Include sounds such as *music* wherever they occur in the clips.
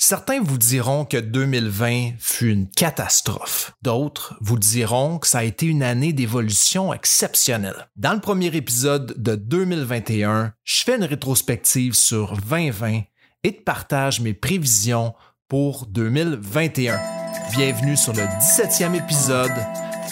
Certains vous diront que 2020 fut une catastrophe. D'autres vous diront que ça a été une année d'évolution exceptionnelle. Dans le premier épisode de 2021, je fais une rétrospective sur 2020 et te partage mes prévisions pour 2021. Bienvenue sur le 17e épisode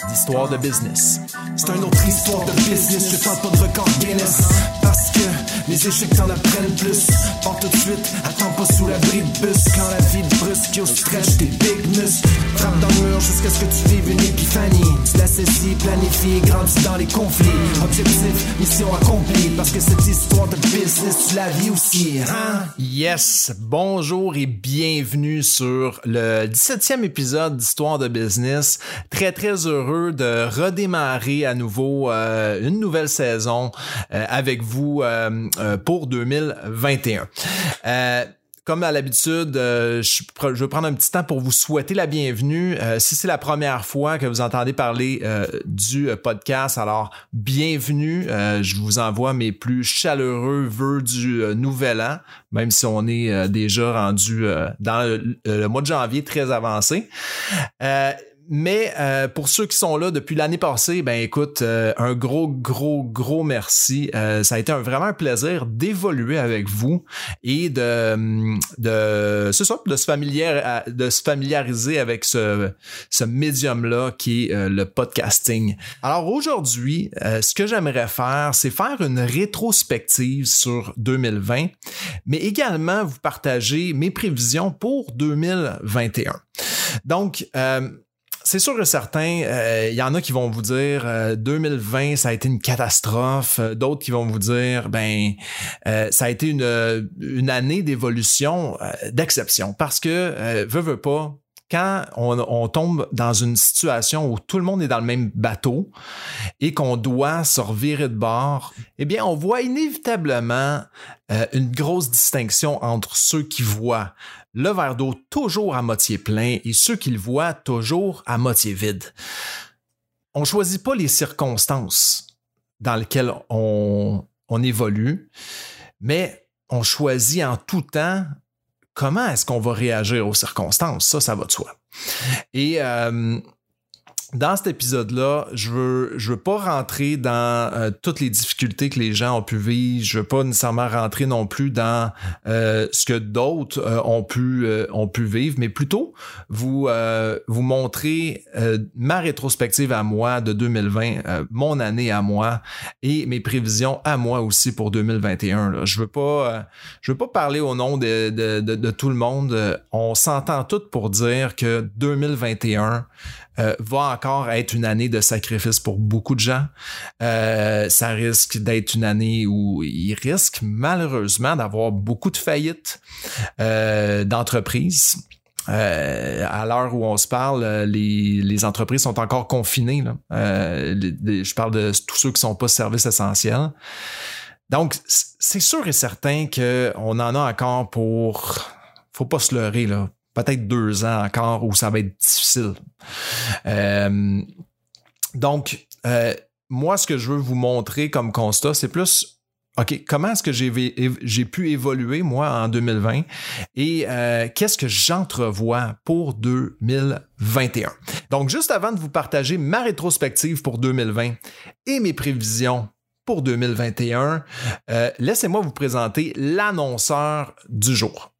d'Histoire de business. C'est une autre histoire de business, je tente pas de record Guinness. Parce que les échecs t'en apprennent plus. Pars tout de suite, attends pas sous l'abri de bus. Quand la vie te brusque, yo stretch tes big muscles. Frappe dans le mur jusqu'à ce que tu vives une épiphanie. Tu la saisis, planifie, grandis dans les conflits. Objectif, mission accomplie. Parce que cette histoire de business, tu la vis aussi, hein? Yes, bonjour et bienvenue sur le 17e épisode d'Histoire de business. Très très heureux de redémarrer à nouveau euh, une nouvelle saison euh, avec vous euh, pour 2021. Euh, comme à l'habitude, je, vais prendre un petit temps pour vous souhaiter la bienvenue. Si c'est la première fois que vous entendez parler du podcast, alors bienvenue. Je vous envoie mes plus chaleureux vœux du nouvel an, même si on est déjà rendu dans le mois de janvier très avancé. Mais euh, pour ceux qui sont là depuis l'année passée, ben écoute, euh, un gros, gros, gros merci. Euh, ça a été un, vraiment un plaisir d'évoluer avec vous et de, de c'est ça, de se, familiar, de se familiariser avec ce, ce médium-là qui est le podcasting. Alors aujourd'hui, ce que j'aimerais faire, c'est faire une rétrospective sur 2020, mais également vous partager mes prévisions pour 2021. Donc, c'est sûr et certain, euh, il y en a qui vont vous dire euh, 2020 ça a été une catastrophe, Euh, d'autres qui vont vous dire ben euh, ça a été une, année d'évolution euh, d'exception. Parce que euh, veut veut pas quand on, tombe dans une situation où tout le monde est dans le même bateau et qu'on doit se revirer de bord, eh bien, on voit inévitablement euh, une grosse distinction entre ceux qui voient le verre d'eau toujours à moitié plein et ceux qui le voient toujours à moitié vide. On choisit pas les circonstances dans lesquelles on, on évolue, mais on choisit en tout temps comment est-ce qu'on va réagir aux circonstances. Ça, ça va de soi. Et euh, dans cet épisode-là, je veux, je veux pas rentrer dans euh, toutes les difficultés que les gens ont pu vivre. Je veux pas nécessairement rentrer non plus dans euh, ce que d'autres euh, ont pu euh, ont pu vivre, mais plutôt vous euh, vous montrer ma rétrospective à moi de 2020, euh, mon année à moi et mes prévisions à moi aussi pour 2021. Là. Je veux pas je veux pas parler au nom de, de, de, de tout le monde. On s'entend tous pour dire que 2021 euh, va encore être une année de sacrifice pour beaucoup de gens. Euh, ça risque d'être une année où il risque malheureusement d'avoir beaucoup de faillites euh, d'entreprises. Euh, à l'heure où on se parle, les, entreprises sont encore confinées. Je parle de tous ceux qui sont pas services essentiels. Donc, c'est sûr et certain qu'on en a encore pour... Faut pas se leurrer, là. Peut-être deux ans encore où ça va être difficile. Euh, donc, euh, moi, ce que je veux vous montrer comme constat, c'est plus, OK, comment est-ce que j'ai, pu évoluer, moi, en 2020 et euh, qu'est-ce que j'entrevois pour 2021. Donc, juste avant de vous partager ma rétrospective pour 2020 et mes prévisions pour 2021, euh, laissez-moi vous présenter l'annonceur du jour.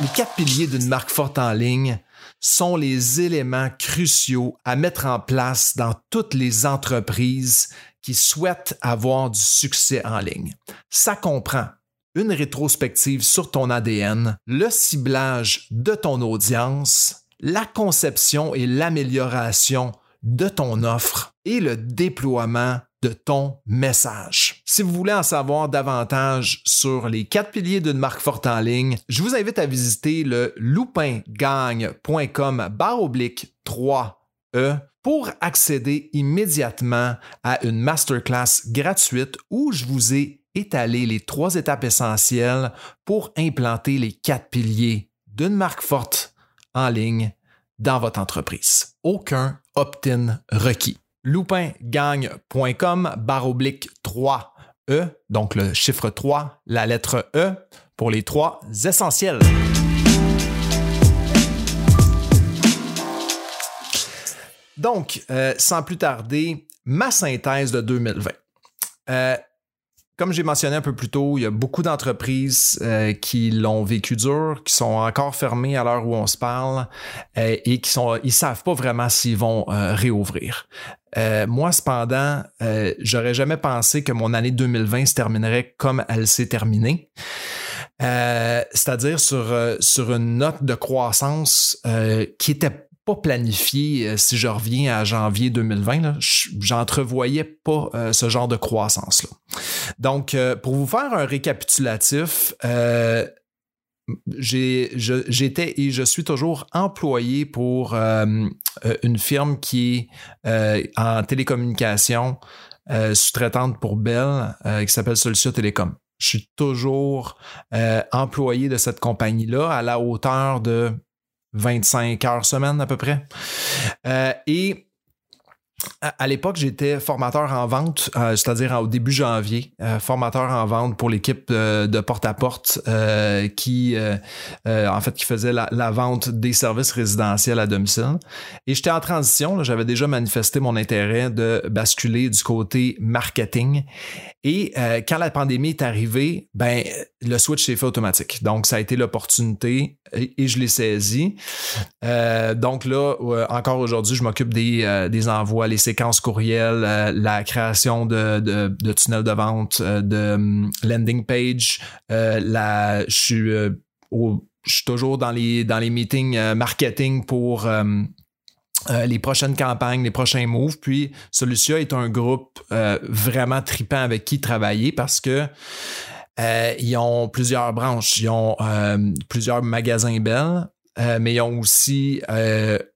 Les quatre piliers d'une marque forte en ligne sont les éléments cruciaux à mettre en place dans toutes les entreprises qui souhaitent avoir du succès en ligne. Ça comprend une rétrospective sur ton ADN, le ciblage de ton audience, la conception et l'amélioration de ton offre et le déploiement de ton message. Si vous voulez en savoir davantage sur les quatre piliers d'une marque forte en ligne, je vous invite à visiter le loupingagne.com barre oblique 3E pour accéder immédiatement à une masterclass gratuite où je vous ai étalé les trois étapes essentielles pour implanter les quatre piliers d'une marque forte en ligne dans votre entreprise. Aucun opt-in requis. loupingagne.com barre oblique 3 E, donc le chiffre 3, la lettre E, pour les trois essentiels. Donc, euh, sans plus tarder, ma synthèse de 2020. Euh, comme j'ai mentionné un peu plus tôt, il y a beaucoup d'entreprises euh, qui l'ont vécu dur, qui sont encore fermées à l'heure où on se parle et qui sont, ils savent pas vraiment s'ils vont réouvrir. moi, cependant, j'aurais jamais pensé que mon année 2020 se terminerait comme elle s'est terminée. c'est-à-dire sur, sur une note de croissance qui était pas planifié, euh, si je reviens à janvier 2020, j'entrevoyais pas euh, ce genre de croissance-là. Donc, euh, pour vous faire un récapitulatif, j'étais et je suis toujours employé pour une firme qui est en télécommunication, sous-traitante pour Bell, qui s'appelle Solution Télécom. Je suis toujours employé de cette compagnie-là à la hauteur de 25 heures semaine à peu près. Euh, et à l'époque, j'étais formateur en vente, euh, c'est-à-dire au début janvier, euh, formateur en vente pour l'équipe de porte-à-porte qui, en fait, qui faisait la, vente des services résidentiels à domicile. Et j'étais en transition, j'avais déjà manifesté mon intérêt de basculer du côté marketing. Et quand la pandémie est arrivée, ben le switch s'est fait automatique. Donc, ça a été l'opportunité et, je l'ai saisi. Euh, donc là, encore aujourd'hui, je m'occupe des, euh, des, envois, les séquences courriels, euh, la création de, de, tunnels de vente, de um, landing page. la, je suis je suis toujours dans les, dans les meetings marketing pour les prochaines campagnes, les prochains moves. Puis Solutia est un groupe vraiment tripant avec qui travailler parce que euh, ils ont plusieurs branches. Ils ont euh, plusieurs magasins belles. Euh, mais ils ont aussi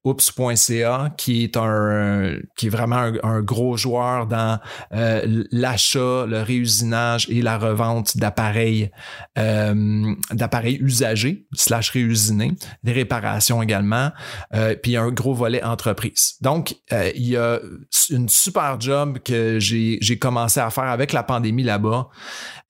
Oops.ca qui est un qui est vraiment un, gros joueur dans l'achat, le réusinage et la revente d'appareils d'appareils usagés slash réusinés, des réparations également, puis y a un gros volet entreprise. Donc il y a une super job que j'ai commencé à faire avec la pandémie là-bas.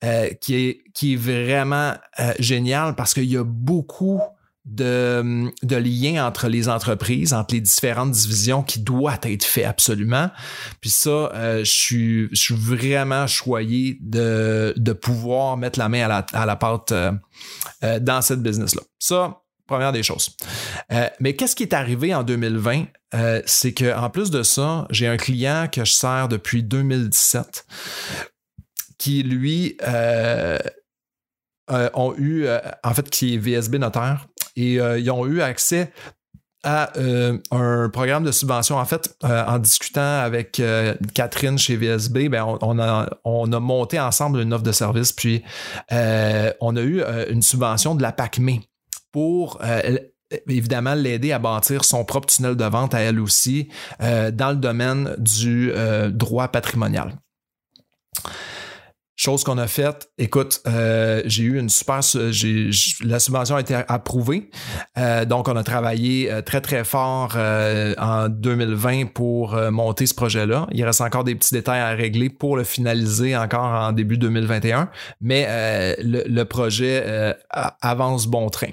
Euh, qui, est, qui est vraiment euh, génial parce qu'il y a beaucoup de, de, liens entre les entreprises, entre les différentes divisions qui doivent être fait absolument. Puis ça, euh, je, suis, vraiment choyé de, de pouvoir mettre la main à la, à la pâte dans cette business-là. Ça, première des choses. mais qu'est-ce qui est arrivé en 2020? c'est que en plus de ça, j'ai un client que je sers depuis 2017 qui, lui, euh, euh, ont eu, euh, en fait, qui est VSB notaire, et ils ont eu accès à un programme de subvention. En fait, en discutant avec Catherine chez VSB, ben, on, a, on, a, monté ensemble une offre de service, puis on a eu une subvention de la PACME pour évidemment l'aider à bâtir son propre tunnel de vente à elle aussi dans le domaine du droit patrimonial. Chose qu'on a faite, écoute, euh, j'ai eu une super, la subvention a été approuvée, euh, donc on a travaillé euh, très très fort en 2020 pour monter ce projet-là. Il reste encore des petits détails à régler pour le finaliser encore en début 2021, mais le, projet avance bon train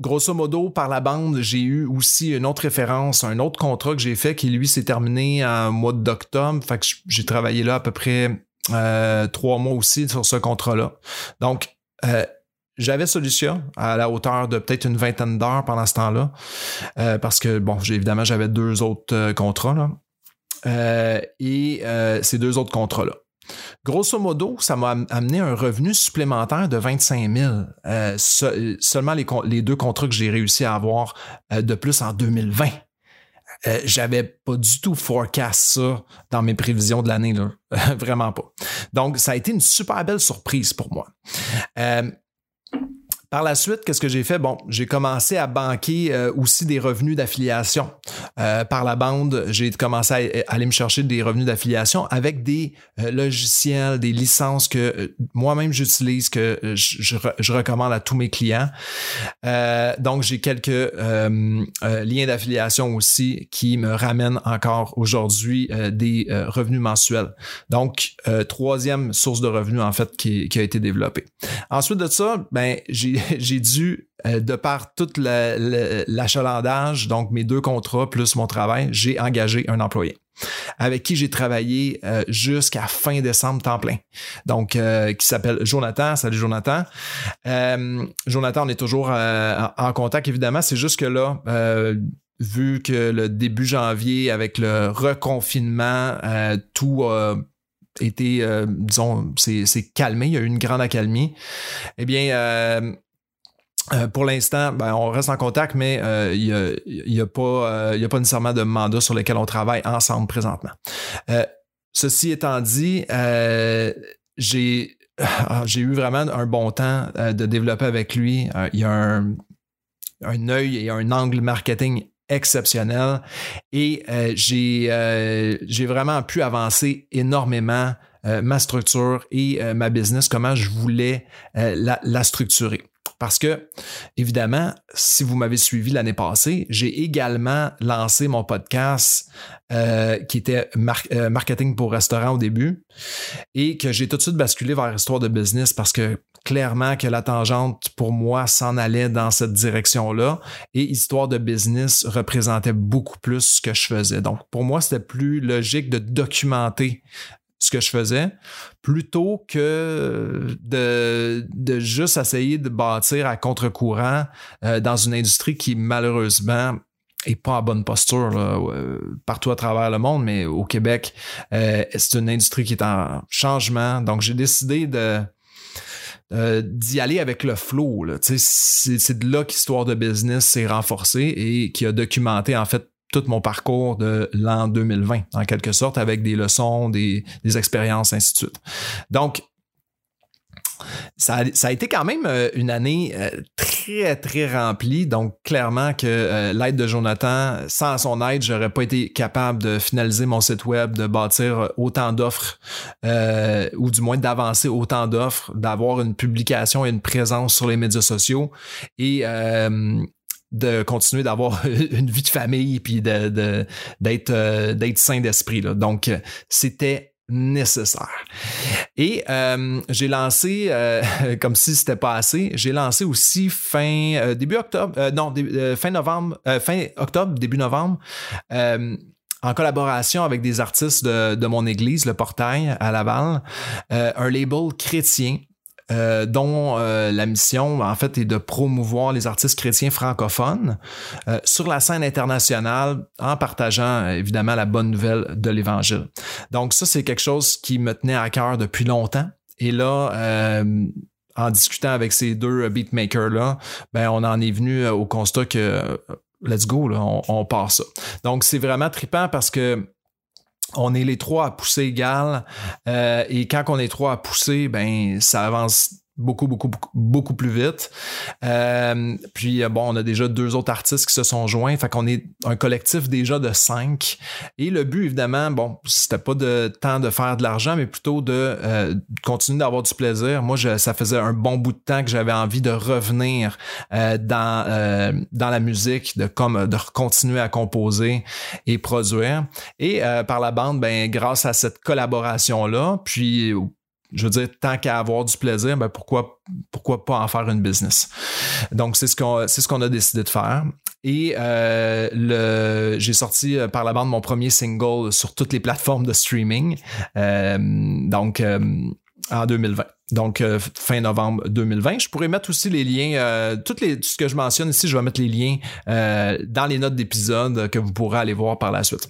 grosso modo, par la bande, j'ai eu aussi une autre référence, un autre contrat que j'ai fait qui, lui, s'est terminé en mois d'octobre. Fait j'ai travaillé là à peu près euh, trois mois aussi sur ce contrat-là. Donc, euh, j'avais solution à la hauteur de peut-être une vingtaine d'heures pendant ce temps-là. Euh, parce que, bon, évidemment, j'avais deux autres contrats. Là. et ces deux autres contrats-là. Grosso modo, ça m'a amené un revenu supplémentaire de 25 000. Euh, seulement les, deux contrats que j'ai réussi à avoir euh, de plus en 2020. Euh, j'avais pas du tout forecast ça dans mes prévisions de l'année. *laughs* Vraiment pas. Donc, ça a été une super belle surprise pour moi. Par la suite, qu'est-ce que j'ai fait? Bon, j'ai commencé à banquer euh, aussi des revenus d'affiliation. Euh, par la bande, j'ai commencé à, aller me chercher des revenus d'affiliation avec des euh, logiciels, des licences que moi-même j'utilise, que je, recommande à tous mes clients. donc, j'ai quelques liens d'affiliation aussi qui me ramènent encore aujourd'hui des revenus mensuels. Donc, troisième source de revenus en fait qui, a été développée. Ensuite de ça, ben j'ai *laughs* j'ai dû, euh, de par tout l'achalandage, donc mes deux contrats plus mon travail, j'ai engagé un employé avec qui j'ai travaillé euh, jusqu'à fin décembre temps plein. Donc, euh, qui s'appelle Jonathan. Salut Jonathan. Jonathan, on est toujours en contact, évidemment. C'est juste que là, vu que le début janvier, avec le reconfinement, tout a été, disons, c'est calmé. Il y a eu une grande accalmie. Eh bien, euh, pour l'instant, ben, on reste en contact, mais euh, il n'y a, pas, euh, a pas nécessairement de mandat sur lequel on travaille ensemble présentement. ceci étant dit, j'ai j'ai eu vraiment un bon temps de développer avec lui. il y a un, un œil et un angle marketing exceptionnel et j'ai vraiment pu avancer énormément ma structure et ma business, comment je voulais la, la structurer. Parce que, évidemment, si vous m'avez suivi l'année passée, j'ai également lancé mon podcast euh, qui était euh, marketing pour restaurant au début et que j'ai tout de suite basculé vers histoire de business parce que clairement que la tangente pour moi s'en allait dans cette direction-là et histoire de business représentait beaucoup plus ce que je faisais. Donc pour moi, c'était plus logique de documenter ce que je faisais, plutôt que de, juste essayer de bâtir à contre-courant euh, dans une industrie qui malheureusement est pas en bonne posture euh, partout à travers le monde, mais au Québec, euh, c'est une industrie qui est en changement. Donc j'ai décidé d'y aller avec le flow. C'est de là qu'Histoire de business s'est renforcée et qui a documenté en fait tout mon parcours de l'an 2020, en quelque sorte, avec des leçons, des, expériences, ainsi de suite. Donc, ça a, été quand même euh, une année euh, très, très remplie. Donc, clairement que euh, l'aide de Jonathan, sans son aide, j'aurais pas été capable de finaliser mon site web, de bâtir autant d'offres, ou du moins d'avancer autant d'offres, d'avoir une publication et une présence sur les médias sociaux. Et de continuer d'avoir *laughs* une vie de famille puis de, d'être euh, d'être sain d'esprit donc c'était nécessaire. Et euh, j'ai lancé euh, *laughs* comme si c'était pas assez j'ai lancé aussi fin début octobre non fin novembre fin octobre début novembre en collaboration avec des artistes de, de, mon église, le Portail à Laval, un label chrétien euh, dont euh, la mission, en fait, est de promouvoir les artistes chrétiens francophones euh, sur la scène internationale en partageant évidemment la bonne nouvelle de l'Évangile. Donc ça, c'est quelque chose qui me tenait à cœur depuis longtemps. Et là, en discutant avec ces deux beatmakers-là, ben, on en est venu au constat que let's go, là, on, on part ça. Donc c'est vraiment trippant parce que on est les trois à pousser égal euh, et quand on est trois à pousser, ben ça avance beaucoup, beaucoup, beaucoup, plus vite. Euh, puis euh, bon, on a déjà deux autres artistes qui se sont joints. Fait qu'on est un collectif déjà de cinq. Et le but, évidemment, bon, c'était pas de temps de faire de l'argent, mais plutôt de euh, continuer d'avoir du plaisir. Moi, je, ça faisait un bon bout de temps que j'avais envie de revenir dans, dans la musique, de comme de continuer à composer et produire. Et par la bande, ben, grâce à cette collaboration-là, puis je veux dire, tant qu'à avoir du plaisir, ben pourquoi, pourquoi pas en faire une business? Donc, c'est ce qu'on ce qu'on a décidé de faire. Et euh, le, j'ai sorti euh, par la bande mon premier single sur toutes les plateformes de streaming. Euh, donc, en 2020. Donc, fin novembre 2020. Je pourrais mettre aussi les liens, toutes les, tout ce que je mentionne ici, je vais mettre les liens dans les notes d'épisode que vous pourrez aller voir par la suite.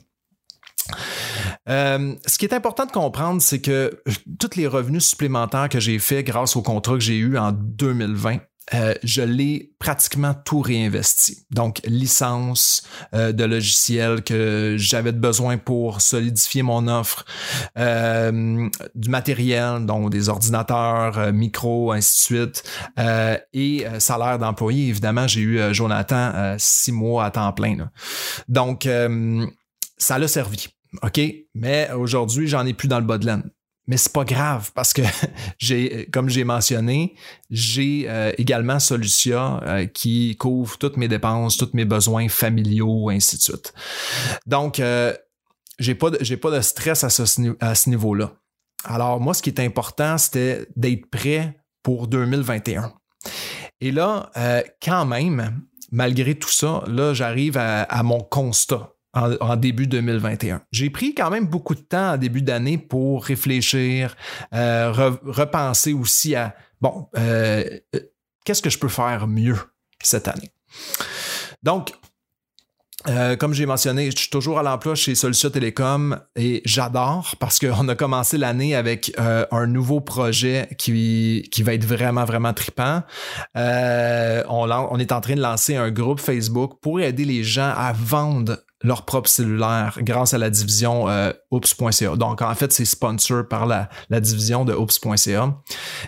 Euh, ce qui est important de comprendre, c'est que tous les revenus supplémentaires que j'ai faits grâce au contrat que j'ai eu en 2020, euh, je l'ai pratiquement tout réinvesti. Donc, licence euh, de logiciels que j'avais besoin pour solidifier mon offre, du matériel, donc des ordinateurs, micros, ainsi de suite, et salaire d'employé. Évidemment, j'ai eu Jonathan six mois à temps plein. Donc, ça l'a servi. OK? Mais aujourd'hui, j'en ai plus dans le bas de laine mais c'est pas grave parce que *laughs* j'ai, comme j'ai mentionné, j'ai euh, également Solutia euh, qui couvre toutes mes dépenses, tous mes besoins familiaux, ainsi de suite. Donc, euh, j'ai pas de, pas de stress à ce, niveau-là. Alors, moi, ce qui est important, c'était d'être prêt pour 2021. Et là, quand même, malgré tout ça, là, j'arrive à mon constat en, début 2021. J'ai pris quand même beaucoup de temps en début d'année pour réfléchir, euh, repenser aussi à, bon, euh, euh, qu'est-ce que je peux faire mieux cette année? Donc, comme j'ai mentionné, je suis toujours à l'emploi chez Solution Télécom et j'adore parce qu'on a commencé l'année avec un nouveau projet qui, qui va être vraiment, vraiment tripant. on, on, est en train de lancer un groupe Facebook pour aider les gens à vendre leur propre cellulaire grâce à la division euh. Donc, en fait, c'est sponsor par la, la division de Oops.ca.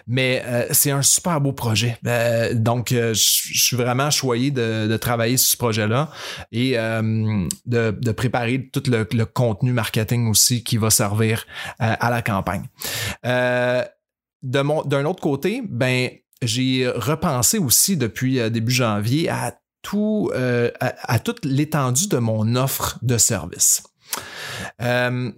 Mais euh, c'est un super beau projet. Euh, donc, je suis vraiment choyé de, travailler sur ce projet-là et de, préparer tout le, le, contenu marketing aussi qui va servir à la campagne. d'un autre côté, ben, j'ai repensé aussi depuis début janvier à tout, euh, à, toute l'étendue de mon offre de service. Euh,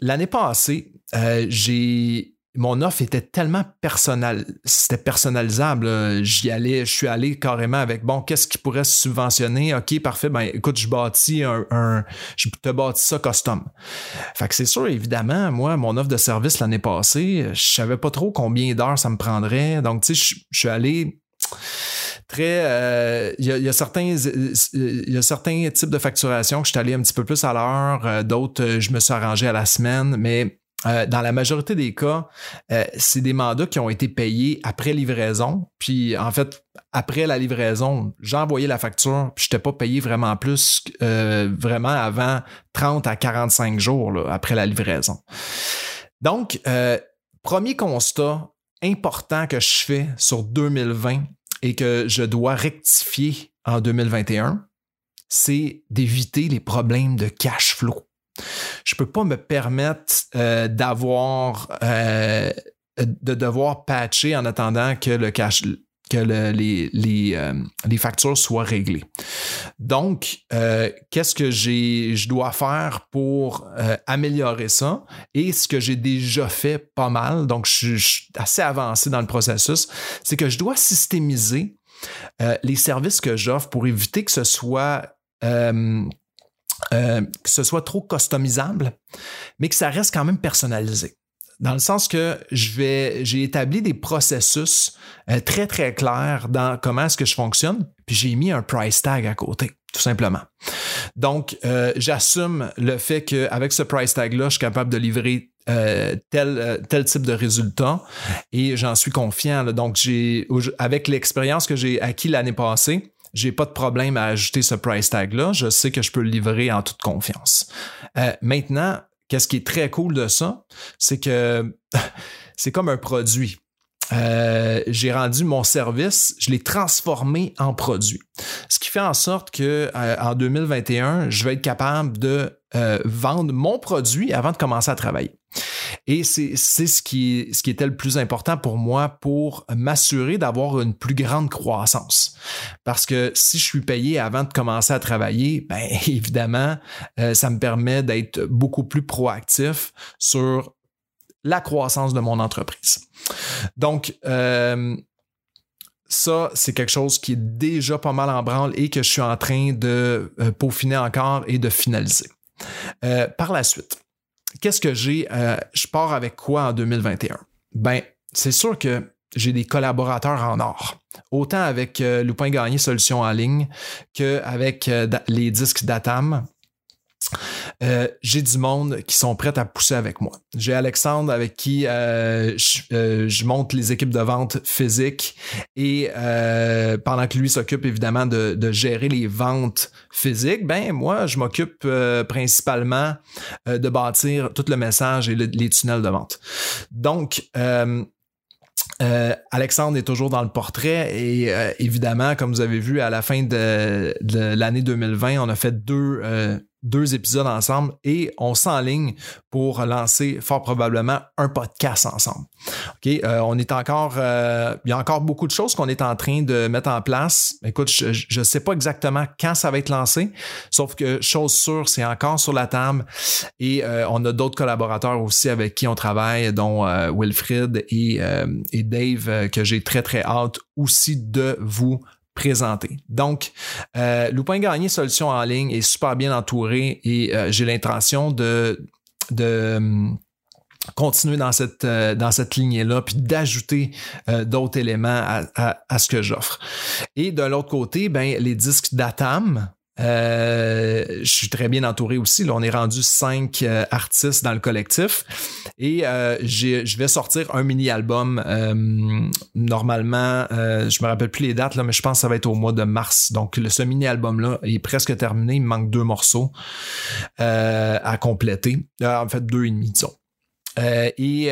l'année passée, euh, j'ai mon offre était tellement personnel, c'était personnalisable. J'y allais, je suis allé carrément avec bon, qu'est-ce qui pourrait se subventionner? Ok, parfait. Ben écoute, je bâtis un, un je te bâtis ça custom. Fait que c'est sûr, évidemment, moi, mon offre de service l'année passée, je savais pas trop combien d'heures ça me prendrait. Donc, tu sais, je suis allé très. Euh, il y, a, certains, il y a certains types de facturation que je suis allé un petit peu plus à l'heure, euh, d'autres, euh, je me suis arrangé à la semaine, mais dans la majorité des cas, c'est des mandats qui ont été payés après livraison. Puis en fait, après la livraison, j'ai envoyé la facture, puis je n'étais pas payé vraiment plus, vraiment avant 30 à 45 jours après la livraison. Donc, premier constat important que je fais sur 2020, et que je dois rectifier en 2021, c'est d'éviter les problèmes de cash flow. Je ne peux pas me permettre euh, d'avoir euh, de devoir patcher en attendant que le cash que les, euh, les, factures soient réglées. Donc, qu'est-ce que je dois faire pour améliorer ça? Et ce que j'ai déjà fait pas mal, donc je, je suis assez avancé dans le processus, c'est que je dois systémiser les services que j'offre pour éviter que ce soit que ce soit trop customisable, mais que ça reste quand même personnalisé dans le sens que je vais, j'ai établi des processus euh, très très clairs dans comment est-ce que je fonctionne, puis j'ai mis un price tag à côté, tout simplement. Donc, euh, j'assume le fait qu'avec ce price tag-là, je suis capable de livrer euh, tel, tel type de résultat et j'en suis confiant. Donc, j'ai, avec l'expérience que j'ai acquis l'année passée, j'ai pas de problème à ajouter ce price tag-là. Je sais que je peux le livrer en toute confiance. maintenant, Qu'est-ce qui est très cool de ça, c'est que *laughs* c'est comme un produit. Euh, j'ai rendu mon service, je l'ai transformé en produit. Ce qui fait en sorte que euh, en 2021, je vais être capable de euh, vendre mon produit avant de commencer à travailler. Et c'est ce qui, ce qui était le plus important pour moi pour m'assurer d'avoir une plus grande croissance. Parce que si je suis payé avant de commencer à travailler, *laughs* ben évidemment, ça me permet d'être beaucoup plus proactif sur la croissance de mon entreprise. Donc, euh, ça, c'est quelque chose qui est déjà pas mal en branle et que je suis en train de euh, peaufiner encore et de finaliser. Euh, par la suite, qu'est-ce que j'ai? je pars avec quoi en 2021? Ben, c'est sûr que j'ai des collaborateurs en or. Autant avec Lupin Gagné Solutions en ligne qu'avec les disques d'Atam euh, j'ai du monde qui sont prêts à pousser avec moi. J'ai Alexandre avec qui euh, je, je, monte les équipes de vente physiques et pendant que lui s'occupe évidemment de, gérer les ventes physiques, ben moi je m'occupe principalement de bâtir tout le message et les tunnels de vente. Donc euh, Alexandre est toujours dans le portrait et euh, évidemment, comme vous avez vu à la fin de, l'année 2020, on a fait deux, euh, deux épisodes ensemble et on s'enligne pour lancer fort probablement un podcast ensemble. OK, euh, on est encore, euh, il y a encore beaucoup de choses qu'on est en train de mettre en place. Écoute, je ne sais pas exactement quand ça va être lancé, sauf que chose sûre, c'est encore sur la table et euh, on a d'autres collaborateurs aussi avec qui on travaille, dont Wilfrid et, et Dave, que j'ai très très hâte aussi de vous présenté. Donc, euh, Loupin Gagné Solution en ligne est super bien entouré et euh, j'ai l'intention de, de hum, continuer dans cette, euh, cette lignée-là, puis d'ajouter d'autres éléments à, à, ce que j'offre. Et de l'autre côté, ben, les disques d'Atam, euh, je suis très bien entouré aussi. Là, on est rendu cinq euh, artistes dans le collectif et euh, je vais sortir un mini-album. normalement, je me rappelle plus les dates, là, mais je pense que ça va être au mois de mars. Donc, le, ce mini-album-là est presque terminé. Il me manque deux morceaux à compléter. en fait, deux et demi, disons. et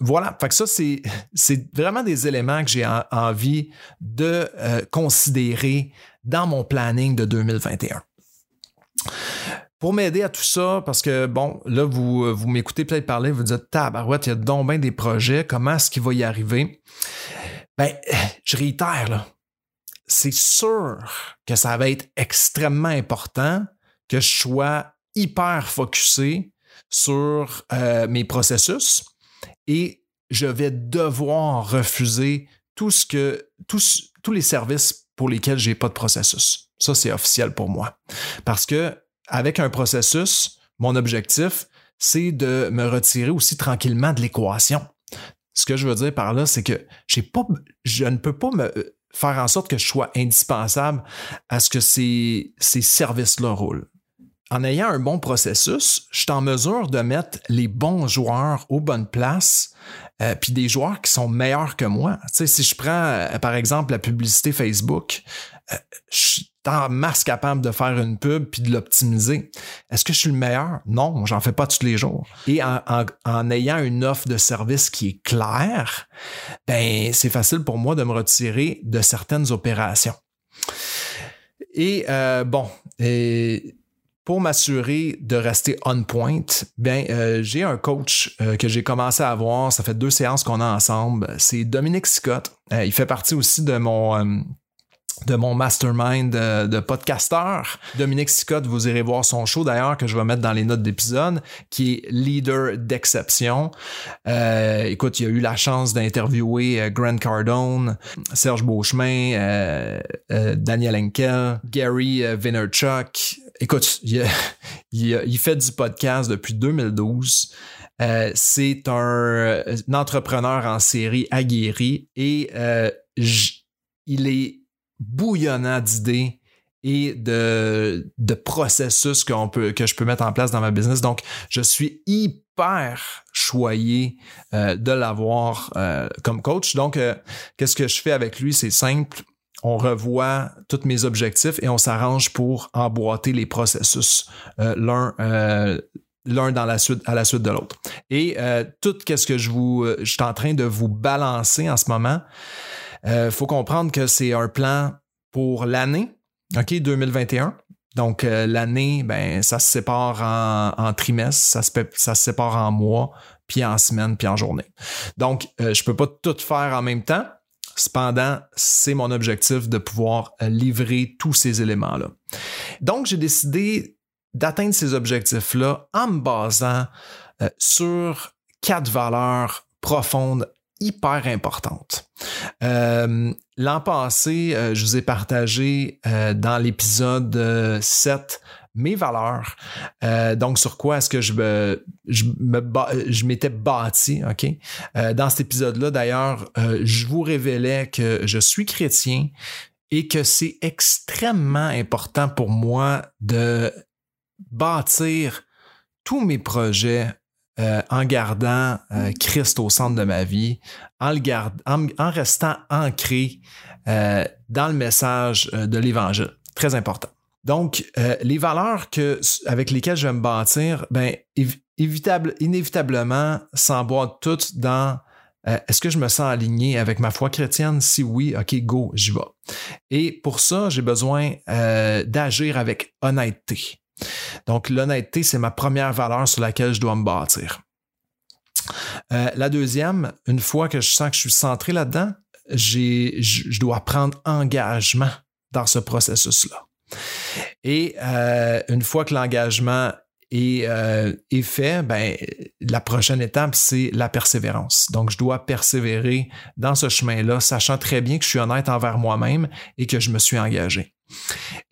voilà, fait que ça, c'est, c'est vraiment des éléments que j'ai envie de considérer dans mon planning de 2021. Pour m'aider à tout ça, parce que bon, là, vous, vous m'écoutez peut-être parler, vous dites Tabarouette, il y a donc bien des projets, comment est-ce qu'il va y arriver? Ben, je réitère, là. C'est sûr que ça va être extrêmement important que je sois hyper focusé sur euh, mes processus et je vais devoir refuser tout ce que, tous, tous les services pour lesquels j'ai pas de processus. Ça, c'est officiel pour moi. Parce que avec un processus, mon objectif, c'est de me retirer aussi tranquillement de l'équation. Ce que je veux dire par là, c'est que pas, je ne peux pas me faire en sorte que je sois indispensable à ce que ces, ces services-là roulent. En ayant un bon processus, je suis en mesure de mettre les bons joueurs aux bonnes places euh, puis des joueurs qui sont meilleurs que moi. Si je prends, euh, par exemple, la publicité Facebook, euh, je suis en masse capable de faire une pub puis de l'optimiser. Est-ce que je suis le meilleur? Non, j'en fais pas tous les jours. Et en, ayant une offre de service qui est claire, ben c'est facile pour moi de me retirer de certaines opérations. Et bon, et pour m'assurer de rester on point, ben euh, j'ai un coach euh, que j'ai commencé à avoir. Ça fait deux séances qu'on a ensemble. C'est Dominique Scott. Euh, il fait partie aussi de mon de mon mastermind de, de podcasteur. Dominique Scott, vous irez voir son show d'ailleurs que je vais mettre dans les notes d'épisode, qui est leader d'exception. Euh, écoute, il a eu la chance d'interviewer euh, Grant Cardone, Serge Beauchemin, euh, Daniel Henkel, Gary Vaynerchuk. Écoute, il, *laughs* il, fait du podcast depuis 2012. Euh, c'est un, entrepreneur en série aguerri et il est bouillonnant d'idées et de, processus que je peux mettre en place dans ma business. Donc, je suis hyper choyé euh, de l'avoir euh, comme coach. Donc, euh, qu'est-ce que je fais avec lui? C'est simple. On revoit tous mes objectifs et on s'arrange pour emboîter les processus l'un l'un dans la suite à la suite de l'autre. Et tout qu'est-ce que je vous je suis en train de vous balancer en ce moment, il euh, faut comprendre que c'est un plan pour l'année, OK, 2021. Donc, euh, l'année, ben, ça se sépare en, trimestre, ça se, ça se sépare en mois, puis en semaine, puis en journée. Donc, euh, je ne peux pas tout faire en même temps. Cependant, c'est mon objectif de pouvoir livrer tous ces éléments-là. Donc, j'ai décidé d'atteindre ces objectifs-là en me basant sur quatre valeurs profondes hyper importante. Euh, l'an passé, euh, je vous ai partagé euh, dans l'épisode 7 mes valeurs. donc, sur quoi est-ce que je me, je m'étais bâti, OK? dans cet épisode-là, d'ailleurs, je vous révélais que je suis chrétien et que c'est extrêmement important pour moi de bâtir tous mes projets euh, en gardant euh, Christ au centre de ma vie, en, le en, restant ancré euh, dans le message de l'Évangile. Très important. Donc, les valeurs que, avec lesquelles je vais me bâtir, ben, évitable, inévitablement s'emboîtent toutes dans est-ce que je me sens aligné avec ma foi chrétienne? Si oui, OK, go, j'y vais. Et pour ça, j'ai besoin d'agir avec honnêteté. Donc, l'honnêteté, c'est ma première valeur sur laquelle je dois me bâtir. Euh, la deuxième, une fois que je sens que je suis centré là-dedans, je dois prendre engagement dans ce processus-là. Et euh, une fois que l'engagement est, euh, est, fait, ben, la prochaine étape, c'est la persévérance. Donc, je dois persévérer dans ce chemin-là, sachant très bien que je suis honnête envers moi-même et que je me suis engagé.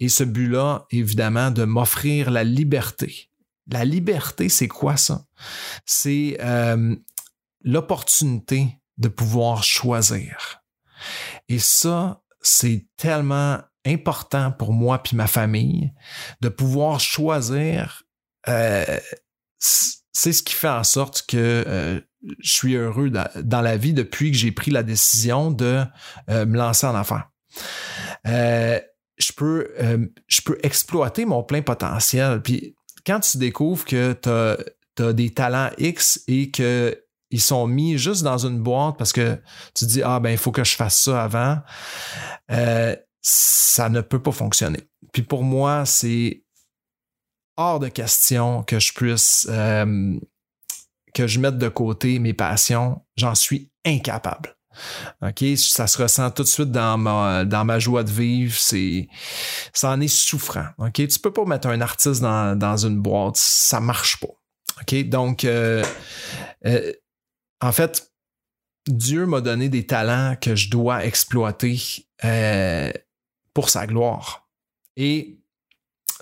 Et ce but-là, évidemment, de m'offrir la liberté. La liberté, c'est quoi ça? C'est euh, l'opportunité de pouvoir choisir. Et ça, c'est tellement important pour moi puis ma famille de pouvoir choisir. Euh, c'est ce qui fait en sorte que euh, je suis heureux dans, la vie depuis que j'ai pris la décision de me lancer en affaires je peux, euh, je peux exploiter mon plein potentiel. Puis quand tu découvres que tu as, des talents X et qu'ils sont mis juste dans une boîte parce que tu dis Ah ben il faut que je fasse ça avant, euh, ça ne peut pas fonctionner. Puis pour moi, c'est hors de question que je puisse euh, que je mette de côté mes passions. J'en suis incapable. OK, ça se ressent tout de suite dans ma, dans ma joie de vivre. C'est, ça en est souffrant. OK, tu peux pas mettre un artiste dans, une boîte. Ça marche pas. OK, donc, euh, euh, en fait, Dieu m'a donné des talents que je dois exploiter euh, pour sa gloire. Et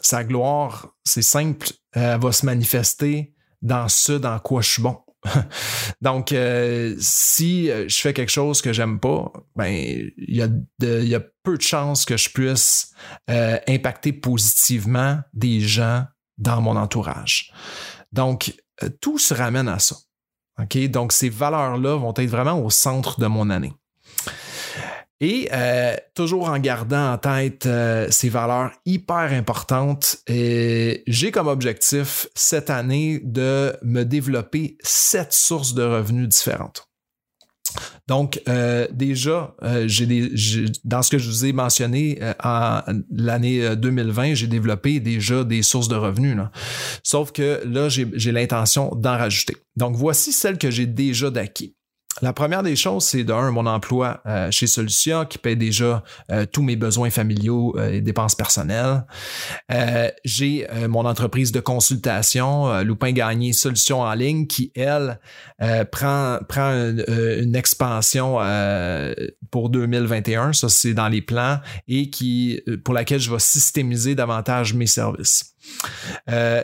sa gloire, c'est simple, elle va se manifester dans ce dans quoi je suis bon. *laughs* Donc, euh, si euh, je fais quelque chose que j'aime pas, ben il y, a peu de chances que je puisse euh, impacter positivement des gens dans mon entourage. Donc, tout se ramène à ça. OK? Donc, ces valeurs-là vont être vraiment au centre de mon année. Et euh, toujours en gardant en tête euh, ces valeurs hyper importantes, j'ai comme objectif cette année de me développer sept sources de revenus différentes. Donc, euh, déjà, dans ce que je vous ai mentionné, en l'année 2020, j'ai développé déjà des sources de revenus. Sauf que là, j'ai l'intention d'en rajouter. Donc, voici celles que j'ai déjà d'acquis. La première des choses, c'est d'un, mon emploi euh, chez Solutia qui paie déjà euh, tous mes besoins familiaux euh, et dépenses personnelles. j'ai mon entreprise de consultation, Loupin Gagné Solutions en ligne, qui, elle, prend, prend une, expansion pour 2021. Ça, c'est dans les plans et qui, pour laquelle je vais systémiser davantage mes services.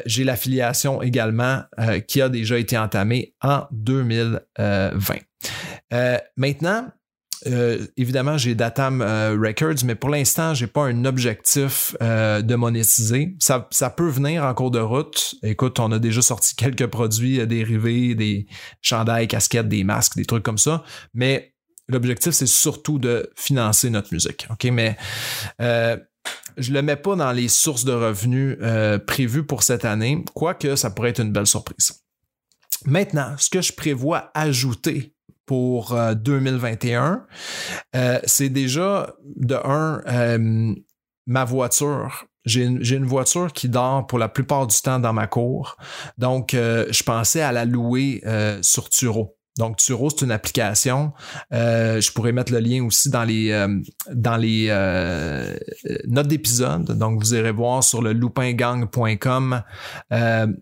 J'ai l'affiliation également qui a déjà été entamée en 2020. Euh, maintenant, euh, évidemment, j'ai Datam euh, Records, mais pour l'instant, je n'ai pas un objectif de monétiser. Ça, peut venir en cours de route. Écoute, on a déjà sorti quelques produits dérivés, des chandails, casquettes, des masques, des trucs comme ça. Mais l'objectif, c'est surtout de financer notre musique. OK? Mais je le mets pas dans les sources de revenus prévues pour cette année, quoique ça pourrait être une belle surprise. Maintenant, ce que je prévois ajouter pour 2021, euh, euh, c'est déjà de un, euh, ma voiture. J'ai une, voiture qui dort pour la plupart du temps dans ma cour. Donc, je pensais à la louer sur Turo. Donc, Turo, c'est une application. je pourrais mettre le lien aussi dans les, dans les notes d'épisode. Donc, vous irez voir sur le loupingang.com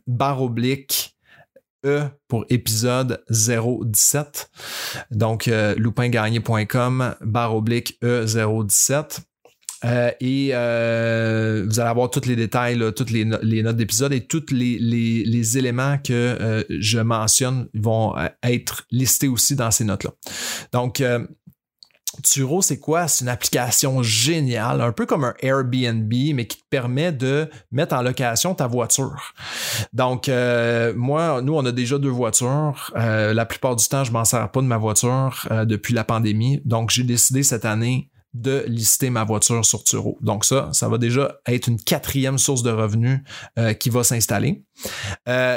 barre oblique E pour épisode 017. Donc, euh, loupingagné.com, barre oblique E017. Euh, et euh, vous allez avoir tous les détails, toutes les, notes d'épisode et tous les, éléments que je mentionne vont être listés aussi dans ces notes-là. Donc, Turo, c'est quoi? C'est une application géniale, un peu comme un Airbnb, mais qui te permet de mettre en location ta voiture. Donc, euh, moi, nous, on a déjà deux voitures. Euh, la plupart du temps, je m'en sers pas de ma voiture euh, depuis la pandémie. Donc, j'ai décidé cette année de lister ma voiture sur Turo. Donc ça, ça va déjà être une quatrième source de revenus qui va s'installer.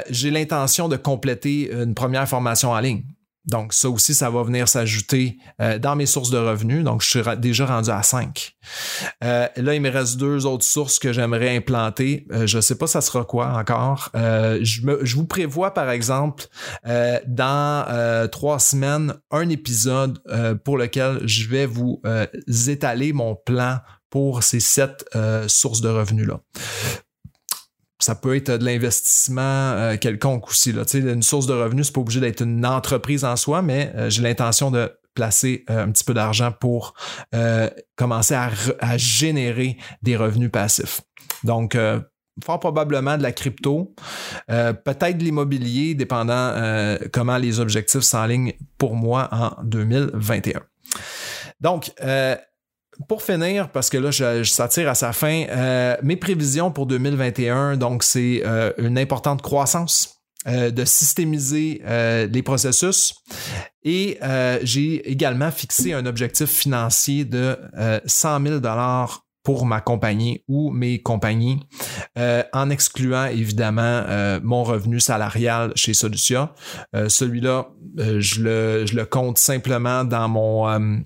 j'ai l'intention de compléter une première formation en ligne. Donc, ça aussi, ça va venir s'ajouter euh, dans mes sources de revenus. Donc, je suis déjà rendu à 5. Euh, là, il me reste deux autres sources que j'aimerais implanter. Euh, je ne sais pas ça sera quoi encore. Je, vous prévois, par exemple, dans trois semaines, un épisode pour lequel je vais vous étaler mon plan pour ces sept sources de revenus-là ça peut être de l'investissement euh, quelconque aussi. Une source de revenus, c'est pas obligé d'être une entreprise en soi, mais euh, j'ai l'intention de placer euh, un petit peu d'argent pour commencer à, générer des revenus passifs. Donc, fort probablement de la crypto, peut-être de l'immobilier, dépendant comment les objectifs s'enlignent pour moi en 2021. Donc, pour finir, parce que là, je, je s'attire à sa fin, euh, mes prévisions pour 2021, donc c'est euh, une importante croissance. Euh, de systémiser les processus et j'ai également fixé un objectif financier de 100 000 dollars pour ma compagnie ou mes compagnies, en excluant évidemment mon revenu salarial chez Solutia. Celui-là, je le, je, le, compte simplement dans mon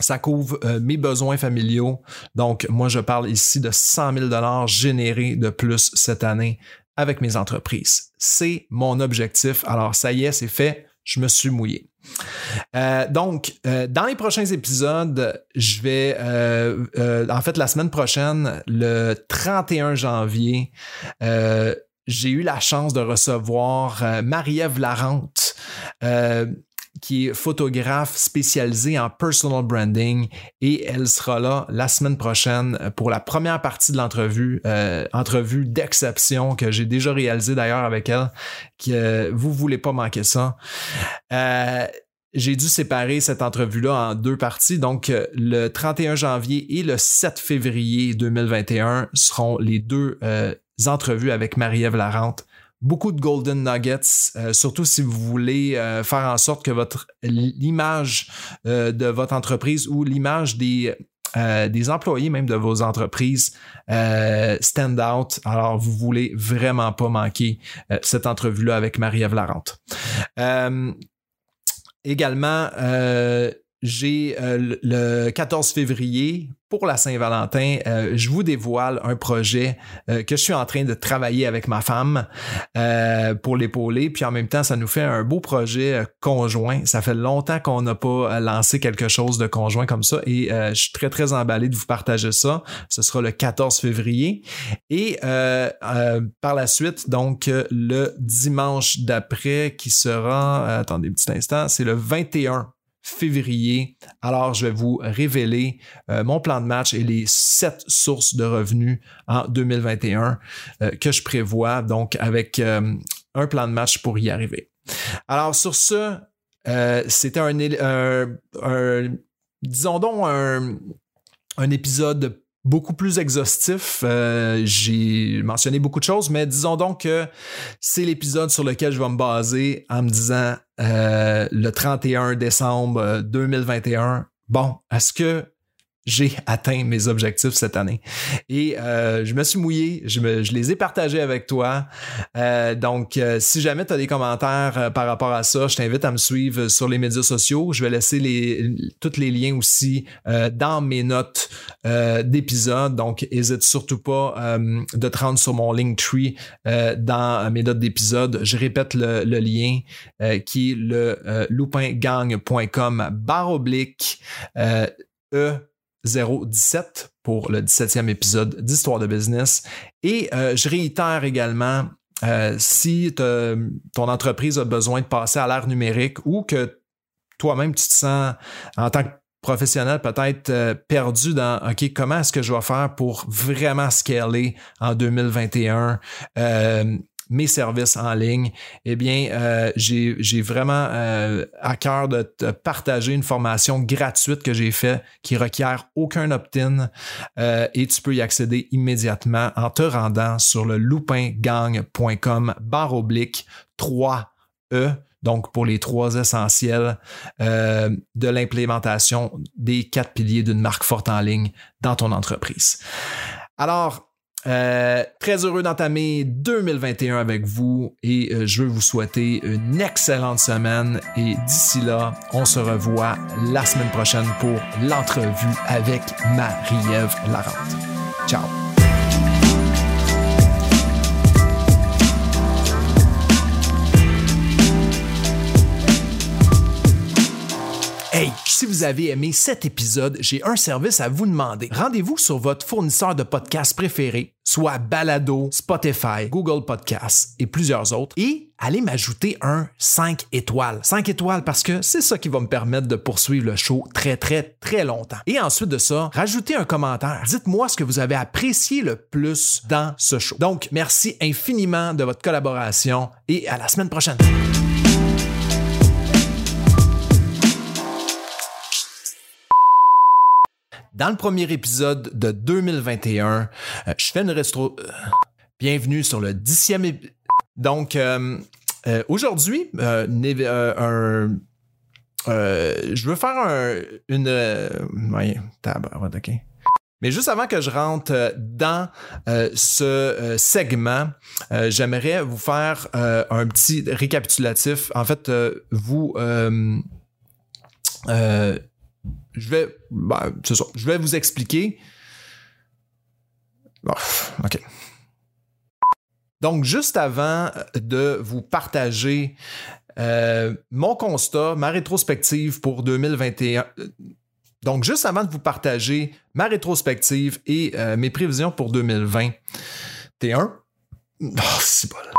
ça couvre euh, mes besoins familiaux. Donc, moi, je parle ici de 100 000 dollars générés de plus cette année avec mes entreprises. C'est mon objectif. Alors, ça y est, c'est fait. Je me suis mouillé. Euh, donc, euh, dans les prochains épisodes, je vais, en fait, la semaine prochaine, le 31 janvier, j'ai eu la chance de recevoir Marie-Ève Larente qui est photographe spécialisée en personal branding et elle sera là la semaine prochaine pour la première partie de l'entrevue, euh, entrevue d'exception que j'ai déjà réalisée d'ailleurs avec elle, que euh, vous voulez pas manquer ça. Euh, j'ai dû séparer cette entrevue-là en deux parties. Donc, le 31 janvier et le 7 février 2021 seront les deux entrevues avec Marie-Ève Larente beaucoup de golden nuggets, euh, surtout si vous voulez euh, faire en sorte que votre l'image euh, de votre entreprise ou l'image des des employés même de vos entreprises stand out. Alors, vous voulez vraiment pas manquer cette entrevue-là avec Marie-Ève Larente. également, j'ai le 14 février pour la Saint-Valentin, euh, je vous dévoile un projet euh, que je suis en train de travailler avec ma femme euh, pour l'épauler. Puis en même temps, ça nous fait un beau projet conjoint. Ça fait longtemps qu'on n'a pas lancé quelque chose de conjoint comme ça et je suis très, très emballé de vous partager ça. Ce sera le 14 février. Et par la suite, donc le dimanche d'après qui sera, attendez un petit instant, c'est le 21 février. Alors, je vais vous révéler euh, mon plan de match et les sept sources de revenus en 2021 euh, que je prévois, donc avec euh, un plan de match pour y arriver. Alors, sur ce, c'était un, disons donc, un, un épisode beaucoup plus exhaustif. Euh, j'ai mentionné beaucoup de choses, mais disons donc que c'est l'épisode sur lequel je vais me baser en me disant euh, le 31 décembre 2021. Bon, est-ce que j'ai atteint mes objectifs cette année. Et euh, je me suis mouillé, je, les ai partagés avec toi. Euh, donc, euh, si jamais tu as des commentaires par rapport à ça, je t'invite à me suivre sur les médias sociaux. Je vais laisser les, tous les liens aussi dans mes notes d'épisode. Donc, n'hésite surtout pas de te rendre sur mon Linktree dans mes notes d'épisode. Je répète le, le lien qui est le loupingang.com barre oblique E 017 pour le 17e épisode d'Histoire de business. Et euh, je réitère également, euh, si ton entreprise a besoin de passer à l'ère numérique ou que toi-même tu te sens en tant que professionnel peut-être euh, perdu dans OK, comment est-ce que je vais faire pour vraiment scaler en 2021? Mes services en ligne, eh bien, euh, j'ai vraiment euh, à cœur de te partager une formation gratuite que j'ai faite qui requiert aucun opt-in euh, et tu peux y accéder immédiatement en te rendant sur le loupingang.com barre oblique 3E donc pour les trois essentiels de l'implémentation des quatre piliers d'une marque forte en ligne dans ton entreprise. Alors, euh, très heureux d'entamer 2021 avec vous et euh, je veux vous souhaiter une excellente semaine et d'ici là, on se revoit la semaine prochaine pour l'entrevue avec Marie-Ève Larente. Ciao! Hey, si vous avez aimé cet épisode, j'ai un service à vous demander. Rendez-vous sur votre fournisseur de podcasts préféré, soit Balado, Spotify, Google Podcasts et plusieurs autres, et allez m'ajouter un 5 étoiles. 5 étoiles parce que c'est ça qui va me permettre de poursuivre le show très très très longtemps. Et ensuite de ça, rajoutez un commentaire. Dites-moi ce que vous avez apprécié le plus dans ce show. Donc, merci infiniment de votre collaboration et à la semaine prochaine. Dans le premier épisode de 2021, euh, je fais une restro... Euh, bienvenue sur le dixième épisode. Donc, euh, aujourd'hui, je veux faire un, une... ok. Mais juste avant que je rentre dans ce segment, j'aimerais vous faire un petit récapitulatif. En fait, vous je vais, ben, je vais vous expliquer. Bon, OK. Donc, juste avant de vous partager euh, mon constat, ma rétrospective pour 2021. Donc, juste avant de vous partager ma rétrospective et euh, mes prévisions pour 2021. Oh, c'est là.